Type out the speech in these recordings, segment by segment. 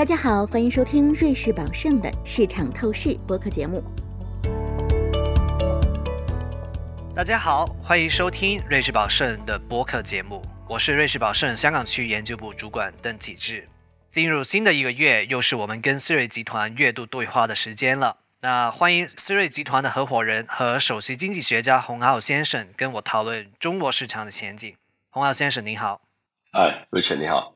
大家好，欢迎收听瑞士宝盛的市场透视播客节目。大家好，欢迎收听瑞士宝盛的播客节目，我是瑞士宝盛香港区研究部主管邓启智。进入新的一个月，又是我们跟思睿集团月度对话的时间了。那欢迎思睿集团的合伙人和首席经济学家洪浩先生跟我讨论中国市场的前景。洪浩先生，您好。哎，瑞晨，你好。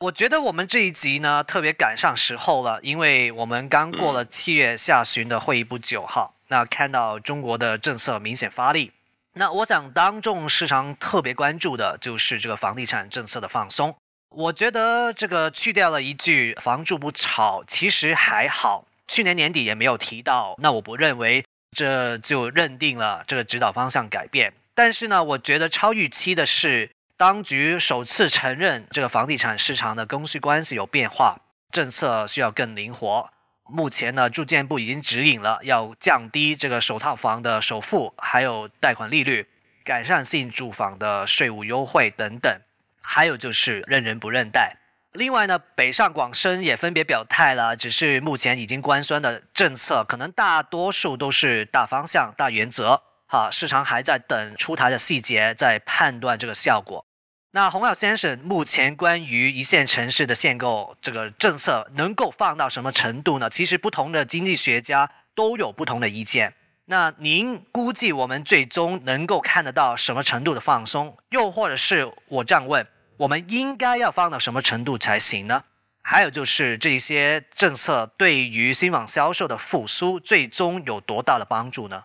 我觉得我们这一集呢特别赶上时候了，因为我们刚过了七月下旬的会议不久哈，那看到中国的政策明显发力，那我想当众市场特别关注的就是这个房地产政策的放松。我觉得这个去掉了一句“房住不炒”，其实还好。去年年底也没有提到，那我不认为这就认定了这个指导方向改变。但是呢，我觉得超预期的是，当局首次承认这个房地产市场的供需关系有变化，政策需要更灵活。目前呢，住建部已经指引了要降低这个首套房的首付，还有贷款利率，改善性住房的税务优惠等等，还有就是认人不认贷。另外呢，北上广深也分别表态了，只是目前已经官宣的政策，可能大多数都是大方向、大原则。哈，市场还在等出台的细节，在判断这个效果。那洪耀先生，目前关于一线城市的限购这个政策能够放到什么程度呢？其实不同的经济学家都有不同的意见。那您估计我们最终能够看得到什么程度的放松？又或者是我这样问？我们应该要放到什么程度才行呢？还有就是这些政策对于新房销售的复苏，最终有多大的帮助呢？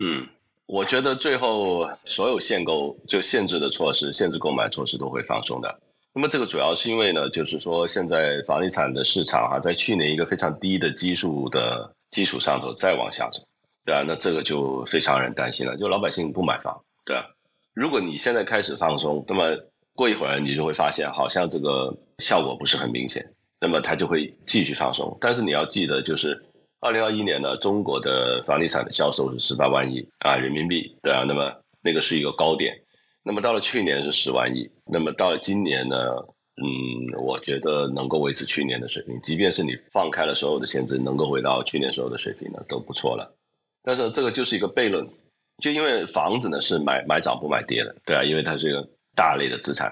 嗯，我觉得最后所有限购就限制的措施、限制购买措施都会放松的。那么这个主要是因为呢，就是说现在房地产的市场哈，在去年一个非常低的基数的基础上头再往下走，对啊，那这个就非常让人担心了，就老百姓不买房，对啊。如果你现在开始放松，那么过一会儿，你就会发现好像这个效果不是很明显，那么它就会继续放松。但是你要记得，就是二零二一年呢，中国的房地产的销售是十八万亿啊人民币，对啊，那么那个是一个高点。那么到了去年是十万亿，那么到了今年呢，嗯，我觉得能够维持去年的水平，即便是你放开了所有的限制，能够回到去年所有的水平呢，都不错了。但是这个就是一个悖论，就因为房子呢是买买涨不买跌的，对啊，因为它是一个。大类的资产，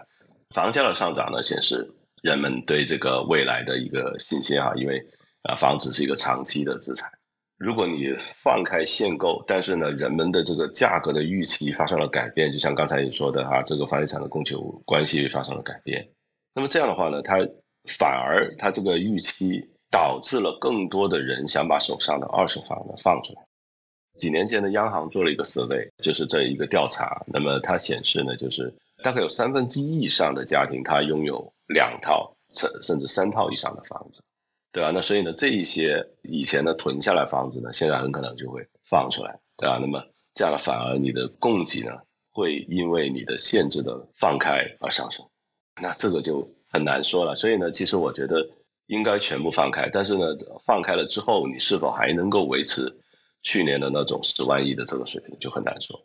房价的上涨呢，显示人们对这个未来的一个信心啊，因为啊，房子是一个长期的资产。如果你放开限购，但是呢，人们的这个价格的预期发生了改变，就像刚才你说的哈，这个房地产的供求关系发生了改变，那么这样的话呢，它反而它这个预期导致了更多的人想把手上的二手房呢放出来。几年前的央行做了一个 survey，就是这一个调查，那么它显示呢，就是。大概有三分之一以上的家庭，他拥有两套甚甚至三套以上的房子，对吧？那所以呢，这一些以前的囤下来房子呢，现在很可能就会放出来，对吧？那么这样反而你的供给呢，会因为你的限制的放开而上升，那这个就很难说了。所以呢，其实我觉得应该全部放开，但是呢，放开了之后，你是否还能够维持去年的那种十万亿的这个水平，就很难说。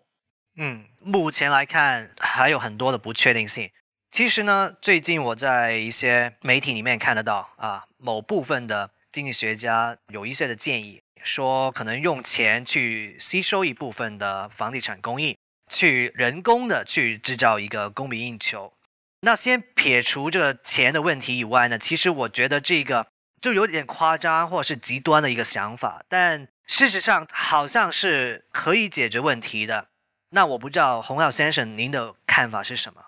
嗯，目前来看还有很多的不确定性。其实呢，最近我在一些媒体里面看得到啊，某部分的经济学家有一些的建议，说可能用钱去吸收一部分的房地产供应，去人工的去制造一个供不应求。那先撇除这个钱的问题以外呢，其实我觉得这个就有点夸张或者是极端的一个想法，但事实上好像是可以解决问题的。那我不知道洪耀先生您的看法是什么？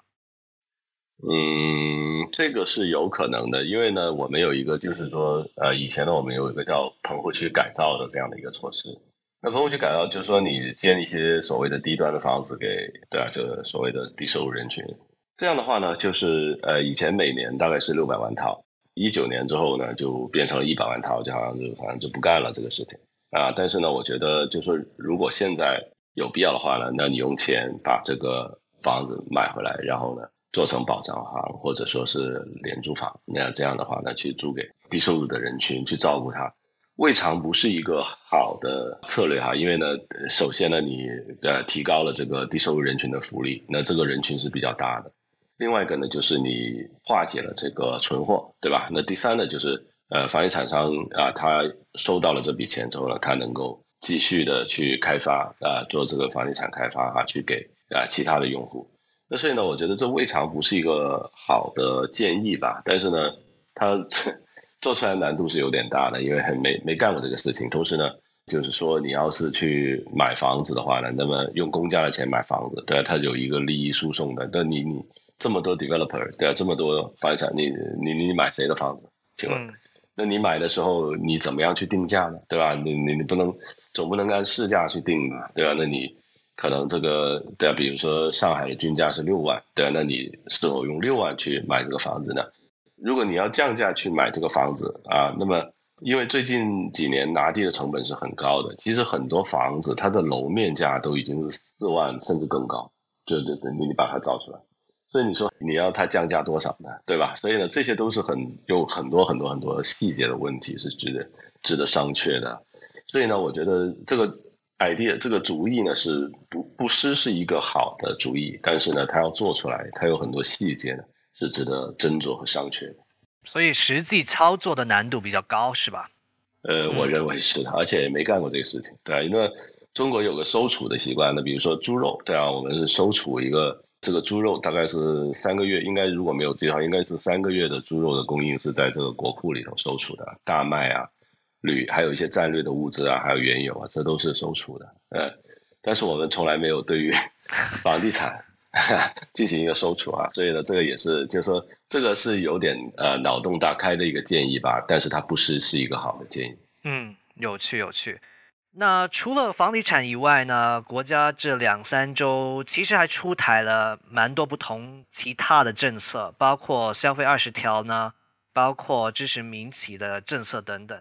嗯，这个是有可能的，因为呢，我们有一个就是说，呃，以前呢，我们有一个叫棚户区改造的这样的一个措施。那棚户区改造就是说，你建一些所谓的低端的房子给，对啊，就所谓的低收入人群。这样的话呢，就是呃，以前每年大概是六百万套，一九年之后呢，就变成了一百万套，就好像就反正就不干了这个事情啊。但是呢，我觉得就是说，如果现在有必要的话呢，那你用钱把这个房子买回来，然后呢做成保障房或者说是廉租房，那这样的话呢去租给低收入的人群去照顾他，未尝不是一个好的策略哈。因为呢，首先呢你呃提高了这个低收入人群的福利，那这个人群是比较大的。另外一个呢就是你化解了这个存货，对吧？那第三呢就是呃，房地产商啊，他收到了这笔钱之后呢，他能够继续的去开发啊，做这个房地产开发啊，去给啊其他的用户。那所以呢，我觉得这未尝不是一个好的建议吧。但是呢，他 做出来难度是有点大的，因为没没干过这个事情。同时呢，就是说你要是去买房子的话呢，那么用公家的钱买房子，对啊，它有一个利益输送的。那你你这么多 developer，对啊，这么多房地产，你你你买谁的房子？请问？那你买的时候，你怎么样去定价呢？对吧？你你你不能总不能按市价去定吧，对吧？那你可能这个对啊，比如说上海的均价是六万，对啊，那你是否用六万去买这个房子呢？如果你要降价去买这个房子啊，那么因为最近几年拿地的成本是很高的，其实很多房子它的楼面价都已经是四万甚至更高，对对对，你把它造出来。所以你说你要它降价多少呢？对吧？所以呢，这些都是很有很多很多很多细节的问题，是值得值得商榷的。所以呢，我觉得这个 idea 这个主意呢是不不失是一个好的主意，但是呢，它要做出来，它有很多细节呢是值得斟酌和商榷的。所以实际操作的难度比较高，是吧？呃，我认为是的，而且没干过这个事情。对，因为中国有个收储的习惯，那比如说猪肉，对啊，我们是收储一个。这个猪肉大概是三个月，应该如果没有记错，应该是三个月的猪肉的供应是在这个国库里头收储的。大麦啊、铝，还有一些战略的物资啊，还有原油啊，这都是收储的。呃，但是我们从来没有对于 房地产 进行一个收储啊，所以呢，这个也是，就是说，这个是有点呃脑洞大开的一个建议吧，但是它不是是一个好的建议。嗯，有趣有趣。那除了房地产以外呢？国家这两三周其实还出台了蛮多不同其他的政策，包括消费二十条呢，包括支持民企的政策等等。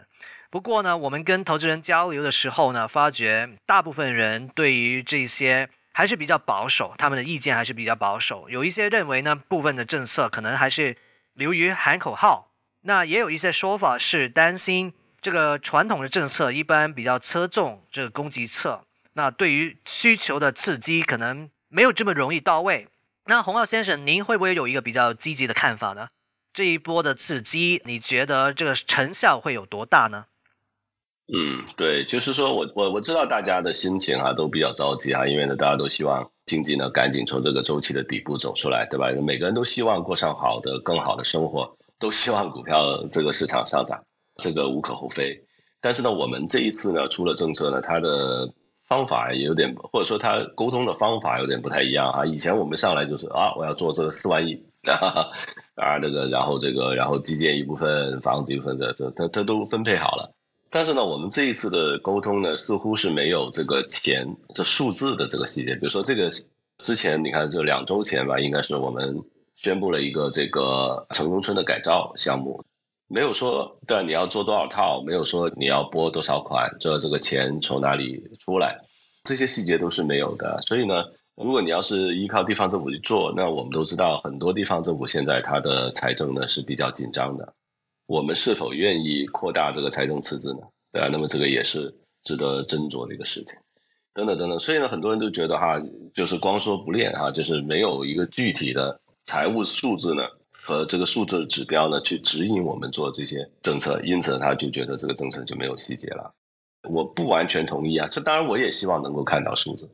不过呢，我们跟投资人交流的时候呢，发觉大部分人对于这些还是比较保守，他们的意见还是比较保守。有一些认为呢，部分的政策可能还是流于喊口号。那也有一些说法是担心。这个传统的政策一般比较侧重这个供给侧，那对于需求的刺激可能没有这么容易到位。那洪浩先生，您会不会有一个比较积极的看法呢？这一波的刺激，你觉得这个成效会有多大呢？嗯，对，就是说我我我知道大家的心情啊都比较着急啊，因为呢大家都希望经济呢赶紧从这个周期的底部走出来，对吧？每个人都希望过上好的、更好的生活，都希望股票这个市场上涨。这个无可厚非，但是呢，我们这一次呢出了政策呢，它的方法也有点，或者说它沟通的方法有点不太一样啊。以前我们上来就是啊，我要做这个四万亿 啊，这个然后这个然后基建一部分，房子一部分，这这它它都分配好了。但是呢，我们这一次的沟通呢，似乎是没有这个钱这数字的这个细节。比如说这个之前你看，就两周前吧，应该是我们宣布了一个这个城中村的改造项目。没有说对你要做多少套，没有说你要拨多少款，这这个钱从哪里出来，这些细节都是没有的。所以呢，如果你要是依靠地方政府去做，那我们都知道很多地方政府现在它的财政呢是比较紧张的。我们是否愿意扩大这个财政赤字呢？对啊，那么这个也是值得斟酌的一个事情。等等等等，所以呢，很多人都觉得哈，就是光说不练哈，就是没有一个具体的财务数字呢。和这个数字指标呢，去指引我们做这些政策，因此他就觉得这个政策就没有细节了。我不完全同意啊，这当然我也希望能够看到数字，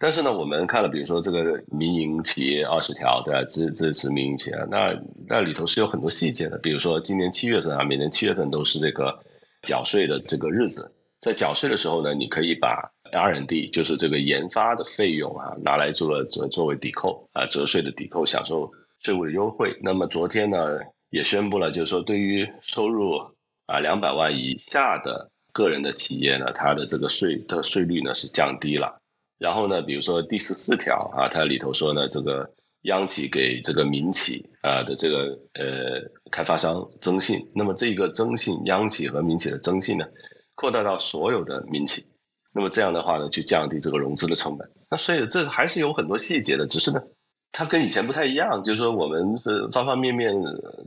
但是呢，我们看了，比如说这个民营企业二十条，对吧？支支持民营企业，那那里头是有很多细节的，比如说今年七月份啊，每年七月份都是这个缴税的这个日子，在缴税的时候呢，你可以把 R&D 就是这个研发的费用啊，拿来做了作作为抵扣啊，折税的抵扣，享受。税务的优惠。那么昨天呢，也宣布了，就是说对于收入啊两百万以下的个人的企业呢，它的这个税的税率呢是降低了。然后呢，比如说第十四条啊，它里头说呢，这个央企给这个民企啊的这个呃开发商征信，那么这个征信央企和民企的征信呢，扩大到所有的民企。那么这样的话呢，去降低这个融资的成本。那所以这还是有很多细节的，只是呢。它跟以前不太一样，就是说我们是方方面面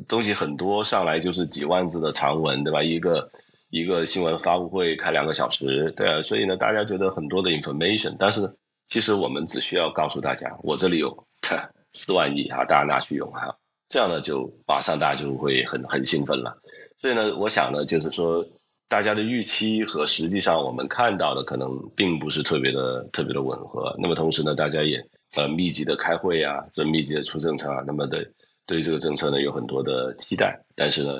东西很多，上来就是几万字的长文，对吧？一个一个新闻发布会开两个小时，对啊，所以呢，大家觉得很多的 information，但是其实我们只需要告诉大家，我这里有 四万亿啊，大家拿去用哈，这样呢就马上大家就会很很兴奋了。所以呢，我想呢，就是说大家的预期和实际上我们看到的可能并不是特别的特别的吻合。那么同时呢，大家也呃密集的开会啊，这密集的出政策啊，那么的对于这个政策呢有很多的期待，但是呢，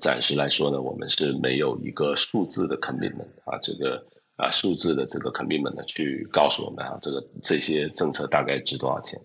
暂时来说呢，我们是没有一个数字的 commitment 啊，这个。啊，数字的这个 commitment 呢，去告诉我们啊，这个这些政策大概值多少钱？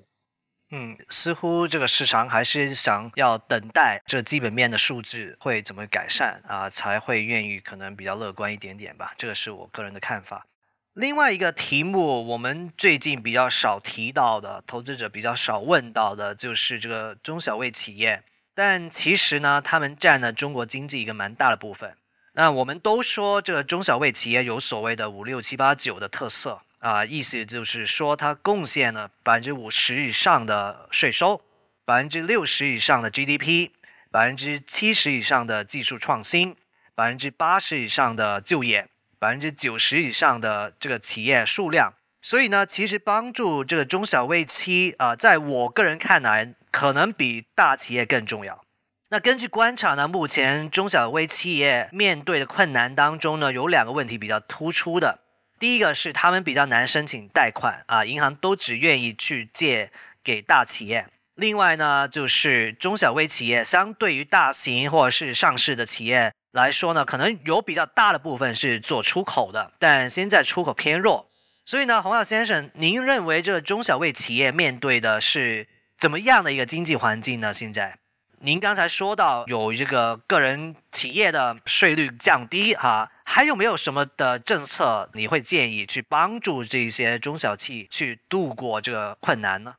嗯，似乎这个市场还是想要等待这基本面的数字会怎么改善啊，才会愿意可能比较乐观一点点吧。这个是我个人的看法。另外一个题目，我们最近比较少提到的，投资者比较少问到的，就是这个中小微企业。但其实呢，他们占了中国经济一个蛮大的部分。那我们都说这个中小微企业有所谓的五六七八九的特色啊，意思就是说它贡献了百分之五十以上的税收，百分之六十以上的 GDP，百分之七十以上的技术创新，百分之八十以上的就业，百分之九十以上的这个企业数量。所以呢，其实帮助这个中小微企啊，在我个人看来，可能比大企业更重要。那根据观察呢，目前中小微企业面对的困难当中呢，有两个问题比较突出的。第一个是他们比较难申请贷款啊，银行都只愿意去借给大企业。另外呢，就是中小微企业相对于大型或者是上市的企业来说呢，可能有比较大的部分是做出口的，但现在出口偏弱。所以呢，洪耀先生，您认为这个中小微企业面对的是怎么样的一个经济环境呢？现在？您刚才说到有这个个人企业的税率降低哈，还有没有什么的政策你会建议去帮助这些中小企去度过这个困难呢？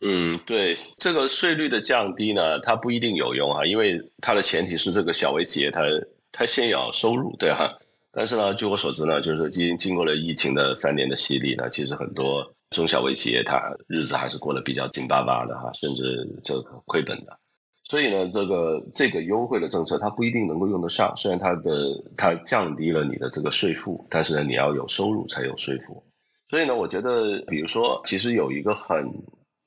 嗯，对，这个税率的降低呢，它不一定有用哈，因为它的前提是这个小微企业它它先要收入对哈。但是呢，据我所知呢，就是说经经过了疫情的三年的洗礼呢，其实很多中小微企业它日子还是过得比较紧巴巴的哈，甚至这个亏本的。所以呢，这个这个优惠的政策它不一定能够用得上。虽然它的它降低了你的这个税负，但是呢，你要有收入才有税负。所以呢，我觉得，比如说，其实有一个很，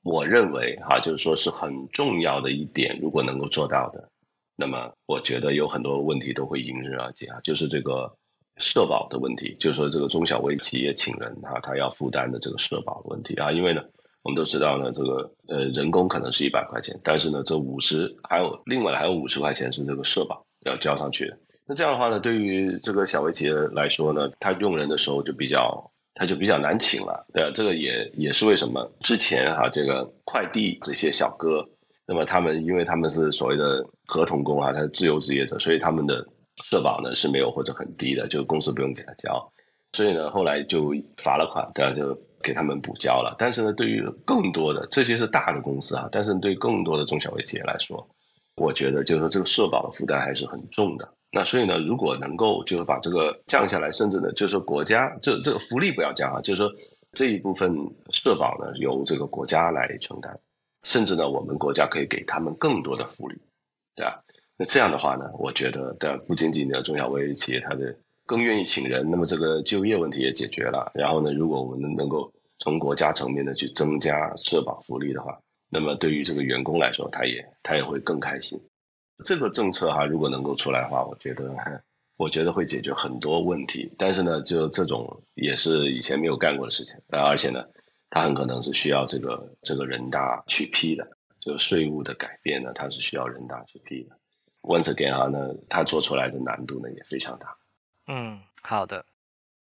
我认为哈，就是说是很重要的一点，如果能够做到的，那么我觉得有很多问题都会迎刃而解啊，就是这个社保的问题，就是说这个中小微企业请人哈，他要负担的这个社保问题啊，因为呢。我们都知道呢，这个呃人工可能是一百块钱，但是呢，这五十还有另外还有五十块钱是这个社保要交上去的。那这样的话呢，对于这个小微企业来说呢，他用人的时候就比较他就比较难请了，对啊？这个也也是为什么之前哈这个快递这些小哥，那么他们因为他们是所谓的合同工啊，他是自由职业者，所以他们的社保呢是没有或者很低的，就公司不用给他交，所以呢后来就罚了款，对吧？就。给他们补交了，但是呢，对于更多的这些是大的公司啊，但是对更多的中小微企业来说，我觉得就是说这个社保的负担还是很重的。那所以呢，如果能够就是把这个降下来，甚至呢，就是说国家这这个福利不要降啊，就是说这一部分社保呢由这个国家来承担，甚至呢我们国家可以给他们更多的福利，对吧？那这样的话呢，我觉得对不仅仅的中小微企业它的。更愿意请人，那么这个就业问题也解决了。然后呢，如果我们能够从国家层面的去增加社保福利的话，那么对于这个员工来说，他也他也会更开心。这个政策哈，如果能够出来的话，我觉得我觉得会解决很多问题。但是呢，就这种也是以前没有干过的事情，而且呢，它很可能是需要这个这个人大去批的。就税务的改变呢，它是需要人大去批的。Once again 哈，那它做出来的难度呢也非常大。嗯，好的。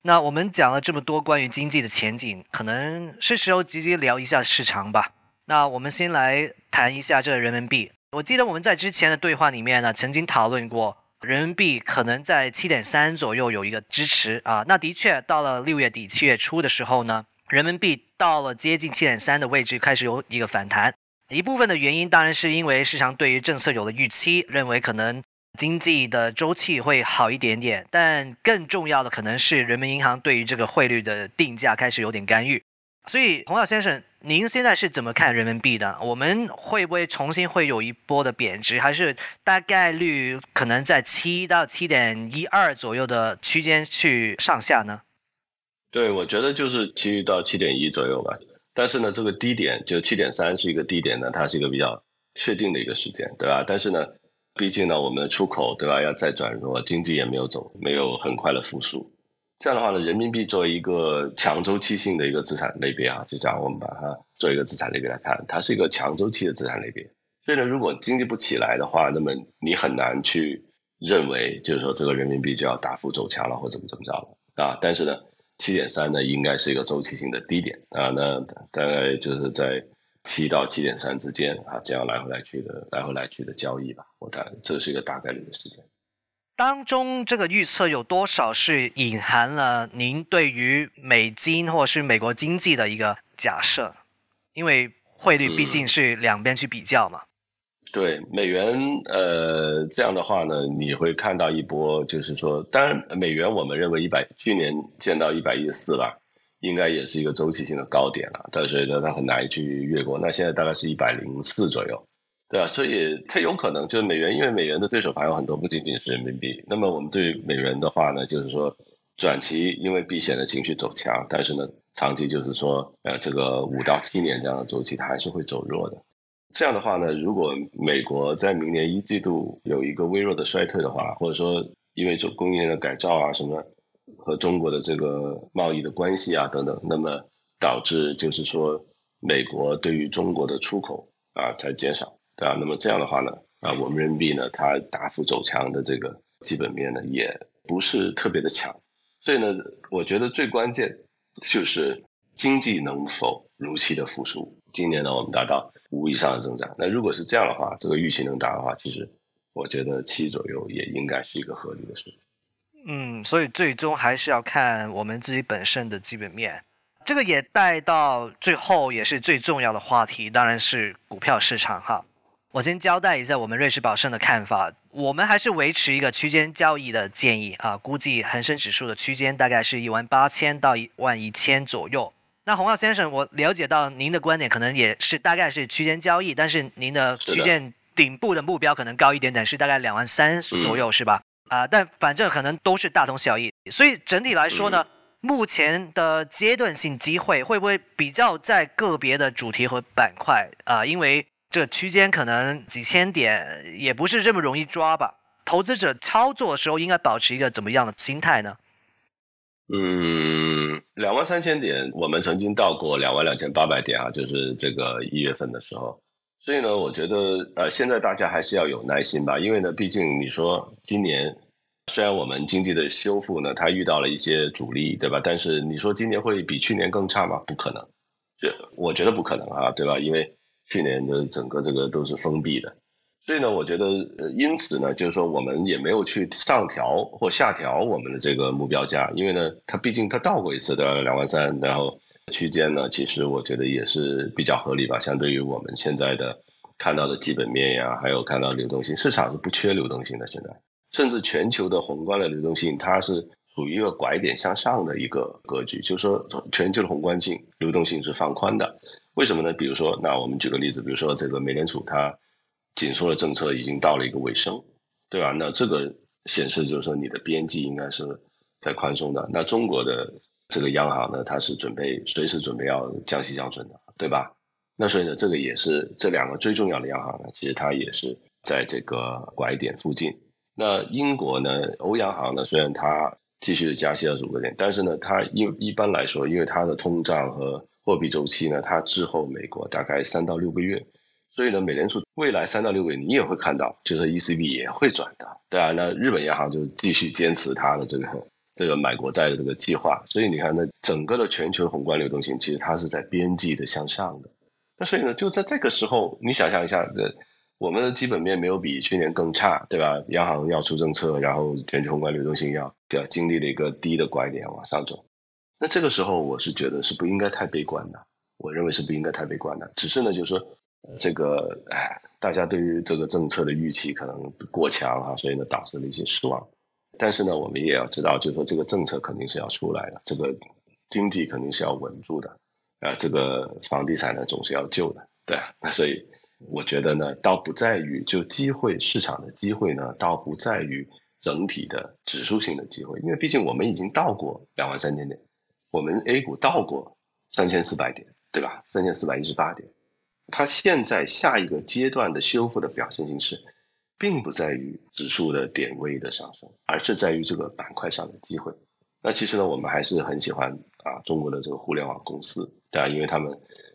那我们讲了这么多关于经济的前景，可能是时候直接聊一下市场吧。那我们先来谈一下这个人民币。我记得我们在之前的对话里面呢，曾经讨论过人民币可能在七点三左右有一个支持啊。那的确到了六月底七月初的时候呢，人民币到了接近七点三的位置，开始有一个反弹。一部分的原因当然是因为市场对于政策有了预期，认为可能。经济的周期会好一点点，但更重要的可能是人民银行对于这个汇率的定价开始有点干预。所以，洪耀先生，您现在是怎么看人民币的？我们会不会重新会有一波的贬值，还是大概率可能在七到七点一二左右的区间去上下呢？对，我觉得就是七到七点一左右吧。但是呢，这个低点就七点三是一个低点呢，它是一个比较确定的一个时间，对吧？但是呢。毕竟呢，我们的出口对吧要再转弱，经济也没有走，没有很快的复苏。这样的话呢，人民币作为一个强周期性的一个资产类别啊，就这样我们把它做一个资产类别来看，它是一个强周期的资产类别。所以呢，如果经济不起来的话，那么你很难去认为就是说这个人民币就要大幅走强了或怎么怎么着了啊。但是呢，七点三呢应该是一个周期性的低点啊，那大概就是在七到七点三之间啊，这样来回来去的来回来去的交易吧。我大这是一个大概率的时间。当中这个预测有多少是隐含了您对于美金或者是美国经济的一个假设？因为汇率毕竟是两边去比较嘛。对美元，呃，这样的话呢，你会看到一波，就是说，当然美元我们认为一百去年见到一百一十四了，应该也是一个周期性的高点了，但是呢，它很难去越过。那现在大概是一百零四左右。对啊，所以它有可能就是美元，因为美元的对手盘有很多，不仅仅是人民币。那么我们对美元的话呢，就是说短期因为避险的情绪走强，但是呢，长期就是说，呃，这个五到七年这样的周期它还是会走弱的。这样的话呢，如果美国在明年一季度有一个微弱的衰退的话，或者说因为做工业的改造啊什么，和中国的这个贸易的关系啊等等，那么导致就是说美国对于中国的出口啊在减少。对啊，那么这样的话呢，啊，我们人民币呢，它大幅走强的这个基本面呢，也不是特别的强，所以呢，我觉得最关键就是经济能否如期的复苏。今年呢，我们达到五以上的增长，那如果是这样的话，这个预期能达的话，其实我觉得七左右也应该是一个合理的数。嗯，所以最终还是要看我们自己本身的基本面。这个也带到最后也是最重要的话题，当然是股票市场哈。我先交代一下我们瑞士宝盛的看法，我们还是维持一个区间交易的建议啊，估计恒生指数的区间大概是一万八千到一万一千左右。那洪浩先生，我了解到您的观点可能也是大概是区间交易，但是您的区间顶部的目标可能高一点点，是大概两万三左右，是吧？啊，但反正可能都是大同小异。所以整体来说呢，目前的阶段性机会会不会比较在个别的主题和板块啊？因为这个区间可能几千点也不是这么容易抓吧？投资者操作的时候应该保持一个怎么样的心态呢？嗯，两万三千点，我们曾经到过两万两千八百点啊，就是这个一月份的时候。所以呢，我觉得呃，现在大家还是要有耐心吧，因为呢，毕竟你说今年虽然我们经济的修复呢，它遇到了一些阻力，对吧？但是你说今年会比去年更差吗？不可能，这我觉得不可能啊，对吧？因为去年的整个这个都是封闭的，所以呢，我觉得，呃，因此呢，就是说我们也没有去上调或下调我们的这个目标价，因为呢，它毕竟它到过一次的两万三，然后区间呢，其实我觉得也是比较合理吧，相对于我们现在的看到的基本面呀，还有看到流动性，市场是不缺流动性的，现在，甚至全球的宏观的流动性，它是处于一个拐点向上的一个格局，就是说全球的宏观性流动性是放宽的。为什么呢？比如说，那我们举个例子，比如说这个美联储它紧缩的政策已经到了一个尾声，对吧？那这个显示就是说你的边际应该是在宽松的。那中国的这个央行呢，它是准备随时准备要降息降准的，对吧？那所以呢，这个也是这两个最重要的央行呢，其实它也是在这个拐点附近。那英国呢，欧央行呢，虽然它继续加息二十五个点，但是呢，它一一般来说，因为它的通胀和货币周期呢，它滞后美国大概三到六个月，所以呢，美联储未来三到六个月你也会看到，就是 ECB 也会转的，对啊，那日本央行就继续坚持它的这个这个买国债的这个计划，所以你看，那整个的全球宏观流动性其实它是在边际的向上的，那所以呢，就在这个时候，你想象一下，这我们的基本面没有比去年更差，对吧？央行要出政策，然后全球宏观流动性要经历了一个低的拐点往上走。那这个时候，我是觉得是不应该太悲观的。我认为是不应该太悲观的。只是呢，就是说，这个哎，大家对于这个政策的预期可能过强哈，所以呢导致了一些失望。但是呢，我们也要知道，就是说这个政策肯定是要出来的，这个经济肯定是要稳住的啊，这个房地产呢总是要救的，对。那 所以我觉得呢，倒不在于就机会市场的机会呢，倒不在于整体的指数性的机会，因为毕竟我们已经到过两万三千点。我们 A 股到过三千四百点，对吧？三千四百一十八点，它现在下一个阶段的修复的表现形式，并不在于指数的点位的上升，而是在于这个板块上的机会。那其实呢，我们还是很喜欢啊中国的这个互联网公司，对吧？因为他们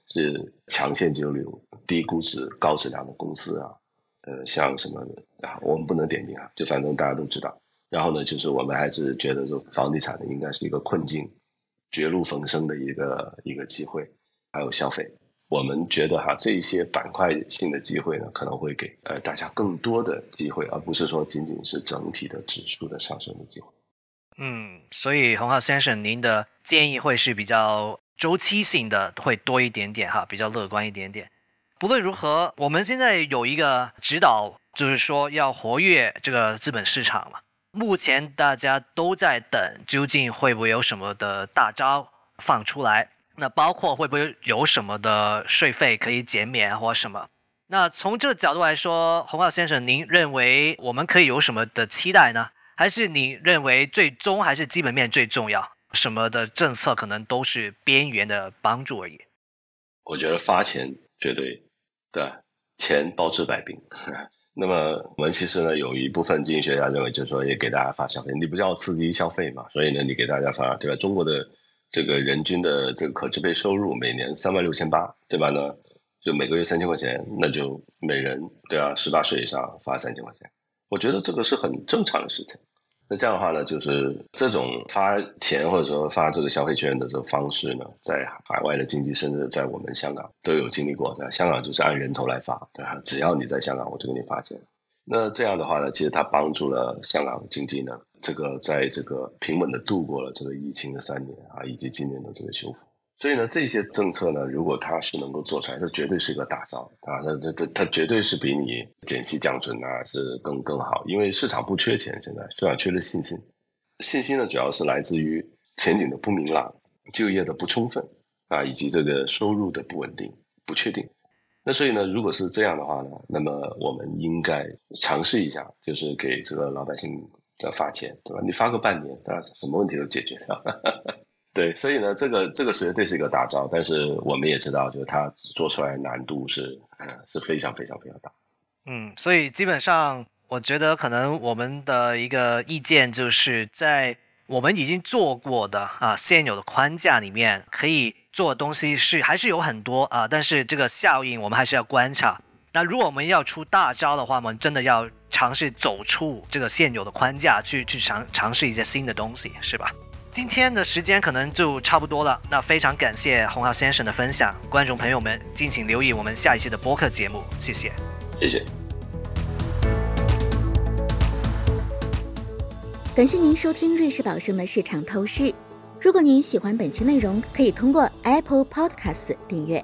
是强现金流、低估值、高质量的公司啊。呃，像什么啊，我们不能点名啊，就反正大家都知道。然后呢，就是我们还是觉得这房地产呢，应该是一个困境、绝路逢生的一个一个机会，还有消费。我们觉得哈，这一些板块性的机会呢，可能会给呃大家更多的机会，而不是说仅仅是整体的指数的上升的机会。嗯，所以洪浩先生，您的建议会是比较周期性的，会多一点点哈，比较乐观一点点。不论如何，我们现在有一个指导，就是说要活跃这个资本市场了。目前大家都在等，究竟会不会有什么的大招放出来？那包括会不会有什么的税费可以减免或什么？那从这个角度来说，洪浩先生，您认为我们可以有什么的期待呢？还是你认为最终还是基本面最重要？什么的政策可能都是边缘的帮助而已？我觉得发钱绝对对，钱包治百病。那么我们其实呢，有一部分经济学家认为，就是说也给大家发消费，你不是要刺激消费嘛？所以呢，你给大家发，对吧？中国的。这个人均的这个可支配收入每年三万六千八，对吧？呢，就每个月三千块钱，那就每人对啊，十八岁以上发三千块钱，我觉得这个是很正常的事情。那这样的话呢，就是这种发钱或者说发这个消费券的这个方式呢，在海外的经济，甚至在我们香港都有经历过。在香港就是按人头来发，对吧？只要你在香港，我就给你发钱。那这样的话呢，其实它帮助了香港经济呢。这个在这个平稳的度过了这个疫情的三年啊，以及今年的这个修复，所以呢，这些政策呢，如果它是能够做出来，它绝对是一个大招啊！这这这，它绝对是比你减息降准啊是更更好，因为市场不缺钱，现在市场缺的信心，信心呢主要是来自于前景的不明朗、就业的不充分啊，以及这个收入的不稳定、不确定。那所以呢，如果是这样的话呢，那么我们应该尝试一下，就是给这个老百姓。要发钱，对吧？你发个半年，对吧？什么问题都解决掉。对，所以呢，这个这个绝对是一个大招，但是我们也知道，就是它做出来难度是，嗯，是非常非常非常大。嗯，所以基本上，我觉得可能我们的一个意见就是在我们已经做过的啊现有的框架里面，可以做的东西是还是有很多啊，但是这个效应我们还是要观察。那如果我们要出大招的话，我们真的要尝试走出这个现有的框架，去去尝尝试一些新的东西，是吧？今天的时间可能就差不多了。那非常感谢洪浩先生的分享，观众朋友们敬请留意我们下一期的播客节目，谢谢，谢谢。感谢您收听瑞士宝盛的市场透视。如果您喜欢本期内容，可以通过 Apple Podcast 订阅。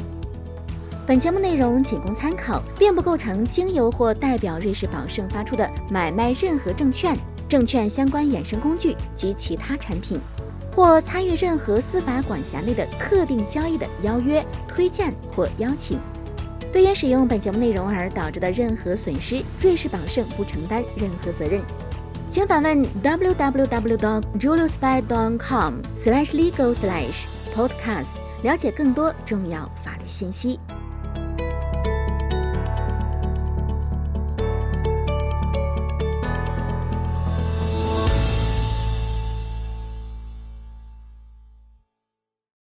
本节目内容仅供参考，并不构成经由或代表瑞士宝盛发出的买卖任何证券、证券相关衍生工具及其他产品，或参与任何司法管辖内的特定交易的邀约、推荐或邀请。对因使用本节目内容而导致的任何损失，瑞士宝盛不承担任何责任。请访问 www.juliusby.com/legal/podcast，了解更多重要法律信息。